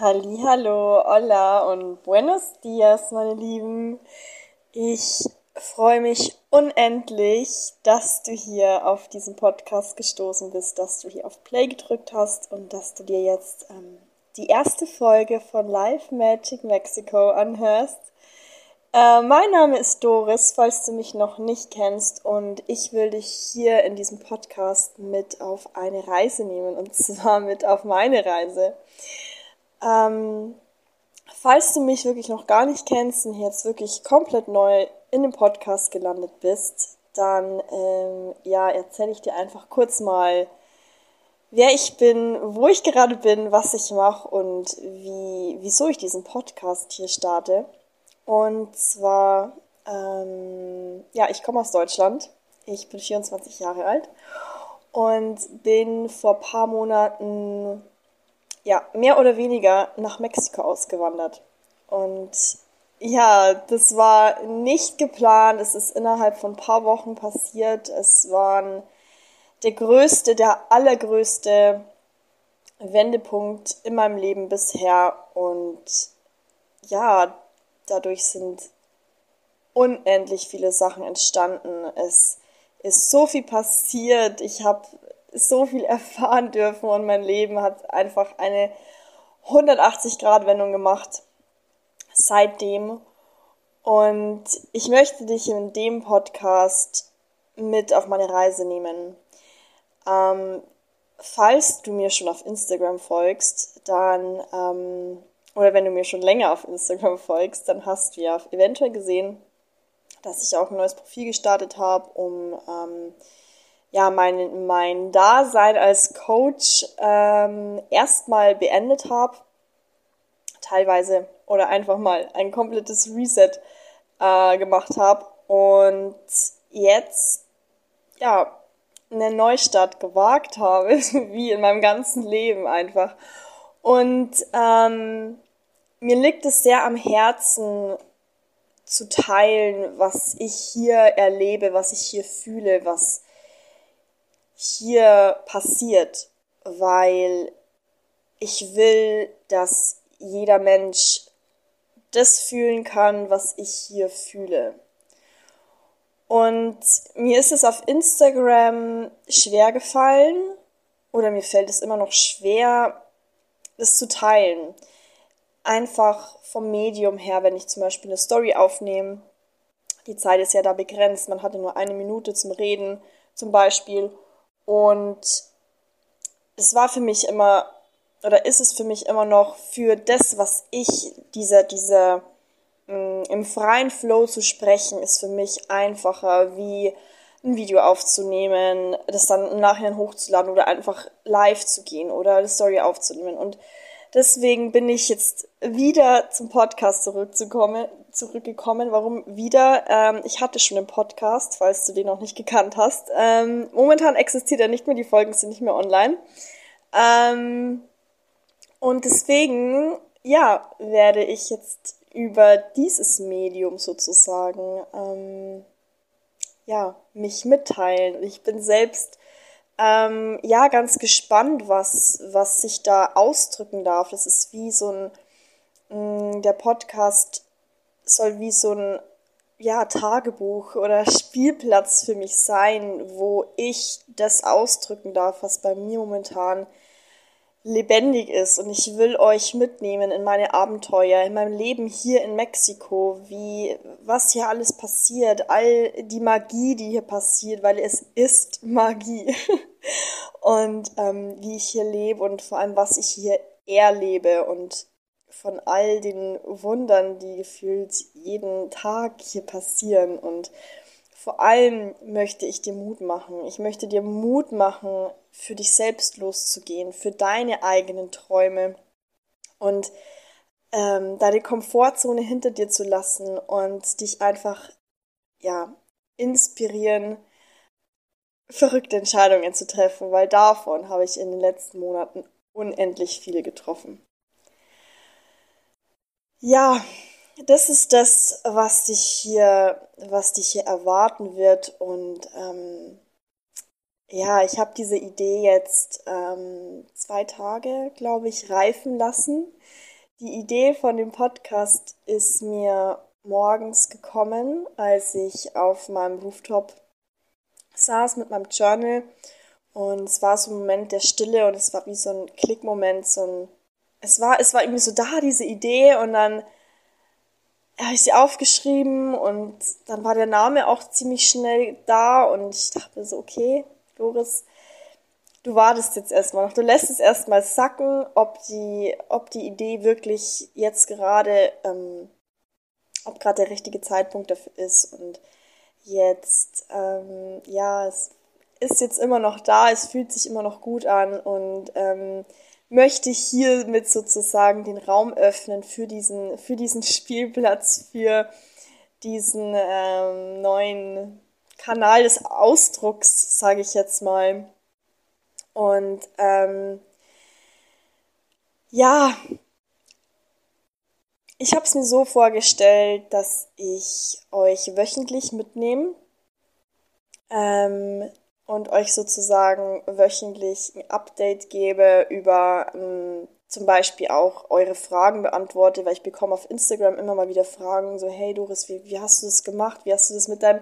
Hallo, hola und buenos dias, meine Lieben. Ich freue mich unendlich, dass du hier auf diesen Podcast gestoßen bist, dass du hier auf Play gedrückt hast und dass du dir jetzt ähm, die erste Folge von Live Magic Mexico anhörst. Äh, mein Name ist Doris, falls du mich noch nicht kennst, und ich will dich hier in diesem Podcast mit auf eine Reise nehmen, und zwar mit auf meine Reise. Ähm, falls du mich wirklich noch gar nicht kennst und jetzt wirklich komplett neu in dem Podcast gelandet bist, dann ähm, ja, erzähle ich dir einfach kurz mal, wer ich bin, wo ich gerade bin, was ich mache und wie, wieso ich diesen Podcast hier starte. Und zwar, ähm, ja, ich komme aus Deutschland. Ich bin 24 Jahre alt und bin vor paar Monaten ja, mehr oder weniger nach Mexiko ausgewandert. Und ja, das war nicht geplant. Es ist innerhalb von ein paar Wochen passiert. Es war der größte, der allergrößte Wendepunkt in meinem Leben bisher. Und ja, dadurch sind unendlich viele Sachen entstanden. Es ist so viel passiert. Ich habe so viel erfahren dürfen und mein Leben hat einfach eine 180-Grad-Wendung gemacht seitdem. Und ich möchte dich in dem Podcast mit auf meine Reise nehmen. Ähm, falls du mir schon auf Instagram folgst, dann, ähm, oder wenn du mir schon länger auf Instagram folgst, dann hast du ja eventuell gesehen, dass ich auch ein neues Profil gestartet habe, um ähm, ja, mein, mein Dasein als Coach ähm, erstmal beendet habe, teilweise, oder einfach mal ein komplettes Reset äh, gemacht habe und jetzt, ja, eine Neustart gewagt habe, wie in meinem ganzen Leben einfach. Und ähm, mir liegt es sehr am Herzen zu teilen, was ich hier erlebe, was ich hier fühle, was hier passiert, weil ich will, dass jeder Mensch das fühlen kann, was ich hier fühle. Und mir ist es auf Instagram schwer gefallen, oder mir fällt es immer noch schwer, das zu teilen. Einfach vom Medium her, wenn ich zum Beispiel eine Story aufnehme. Die Zeit ist ja da begrenzt, man hatte nur eine Minute zum Reden zum Beispiel. Und es war für mich immer, oder ist es für mich immer noch, für das, was ich, dieser, dieser, mm, im freien Flow zu sprechen, ist für mich einfacher, wie ein Video aufzunehmen, das dann im Nachhinein hochzuladen oder einfach live zu gehen oder eine Story aufzunehmen. Und deswegen bin ich jetzt wieder zum Podcast zurückzukommen, zurückgekommen. Warum wieder? Ähm, ich hatte schon einen Podcast, falls du den noch nicht gekannt hast. Ähm, momentan existiert er nicht mehr, die Folgen sind nicht mehr online. Ähm, und deswegen, ja, werde ich jetzt über dieses Medium sozusagen, ähm, ja, mich mitteilen. Ich bin selbst ähm, ja, ganz gespannt, was, was sich da ausdrücken darf. Das ist wie so ein, mm, der Podcast soll wie so ein, ja, Tagebuch oder Spielplatz für mich sein, wo ich das ausdrücken darf, was bei mir momentan lebendig ist und ich will euch mitnehmen in meine Abenteuer, in meinem Leben hier in Mexiko, wie was hier alles passiert, all die Magie, die hier passiert, weil es ist Magie. Und ähm, wie ich hier lebe und vor allem was ich hier erlebe und von all den Wundern, die gefühlt jeden Tag hier passieren und vor allem möchte ich dir Mut machen. Ich möchte dir Mut machen, für dich selbst loszugehen, für deine eigenen Träume und ähm, deine Komfortzone hinter dir zu lassen und dich einfach, ja, inspirieren, verrückte Entscheidungen zu treffen, weil davon habe ich in den letzten Monaten unendlich viele getroffen. Ja, das ist das, was dich hier, was dich hier erwarten wird. Und ähm, ja, ich habe diese Idee jetzt ähm, zwei Tage, glaube ich, reifen lassen. Die Idee von dem Podcast ist mir morgens gekommen, als ich auf meinem Rooftop saß mit meinem Journal. Und es war so ein Moment der Stille und es war wie so ein Klickmoment, so ein, es war, es war irgendwie so da, diese Idee. Und dann habe ich sie aufgeschrieben und dann war der Name auch ziemlich schnell da und ich dachte so, okay, Doris, du wartest jetzt erstmal noch, du lässt es erstmal sacken, ob die, ob die Idee wirklich jetzt gerade, ähm, ob gerade der richtige Zeitpunkt dafür ist. Und jetzt, ähm, ja, es ist jetzt immer noch da, es fühlt sich immer noch gut an und ähm, möchte hiermit sozusagen den Raum öffnen für diesen, für diesen Spielplatz, für diesen ähm, neuen Kanal des Ausdrucks, sage ich jetzt mal. Und ähm, ja, ich habe es mir so vorgestellt, dass ich euch wöchentlich mitnehme ähm, und euch sozusagen wöchentlich ein Update gebe über ähm, zum Beispiel auch eure Fragen beantworte, weil ich bekomme auf Instagram immer mal wieder Fragen, so hey Doris, wie, wie hast du das gemacht? Wie hast du das mit deinem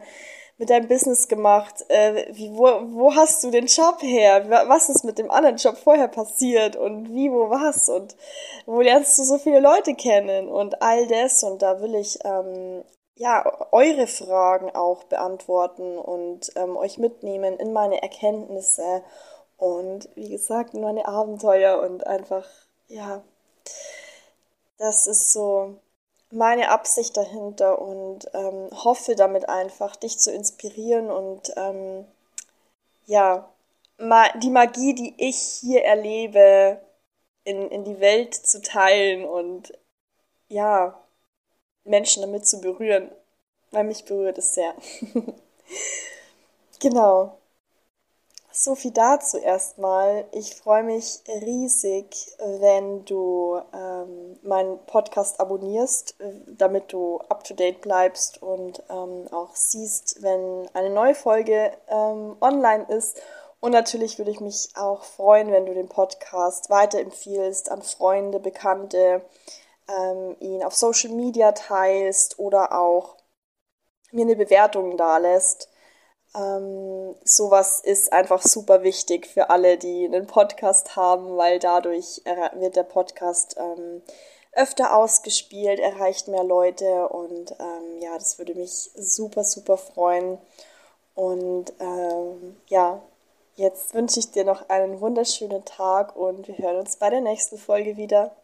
mit deinem Business gemacht? Äh, wie, wo, wo hast du den Job her? Was ist mit dem anderen Job vorher passiert? Und wie, wo, was? Und wo lernst du so viele Leute kennen? Und all das. Und da will ich ähm, ja, eure Fragen auch beantworten und ähm, euch mitnehmen in meine Erkenntnisse und wie gesagt, in meine Abenteuer und einfach, ja, das ist so meine Absicht dahinter und ähm, hoffe damit einfach, dich zu inspirieren und ähm, ja, ma die Magie, die ich hier erlebe, in, in die Welt zu teilen und ja, Menschen damit zu berühren, weil mich berührt es sehr. genau. So viel dazu erstmal. Ich freue mich riesig, wenn du ähm, meinen Podcast abonnierst, damit du up-to-date bleibst und ähm, auch siehst, wenn eine neue Folge ähm, online ist. Und natürlich würde ich mich auch freuen, wenn du den Podcast weiterempfiehlst an Freunde, Bekannte, ähm, ihn auf Social Media teilst oder auch mir eine Bewertung da lässt. Ähm, sowas ist einfach super wichtig für alle, die einen Podcast haben, weil dadurch wird der Podcast ähm, öfter ausgespielt, erreicht mehr Leute und ähm, ja, das würde mich super, super freuen. Und ähm, ja, jetzt wünsche ich dir noch einen wunderschönen Tag und wir hören uns bei der nächsten Folge wieder.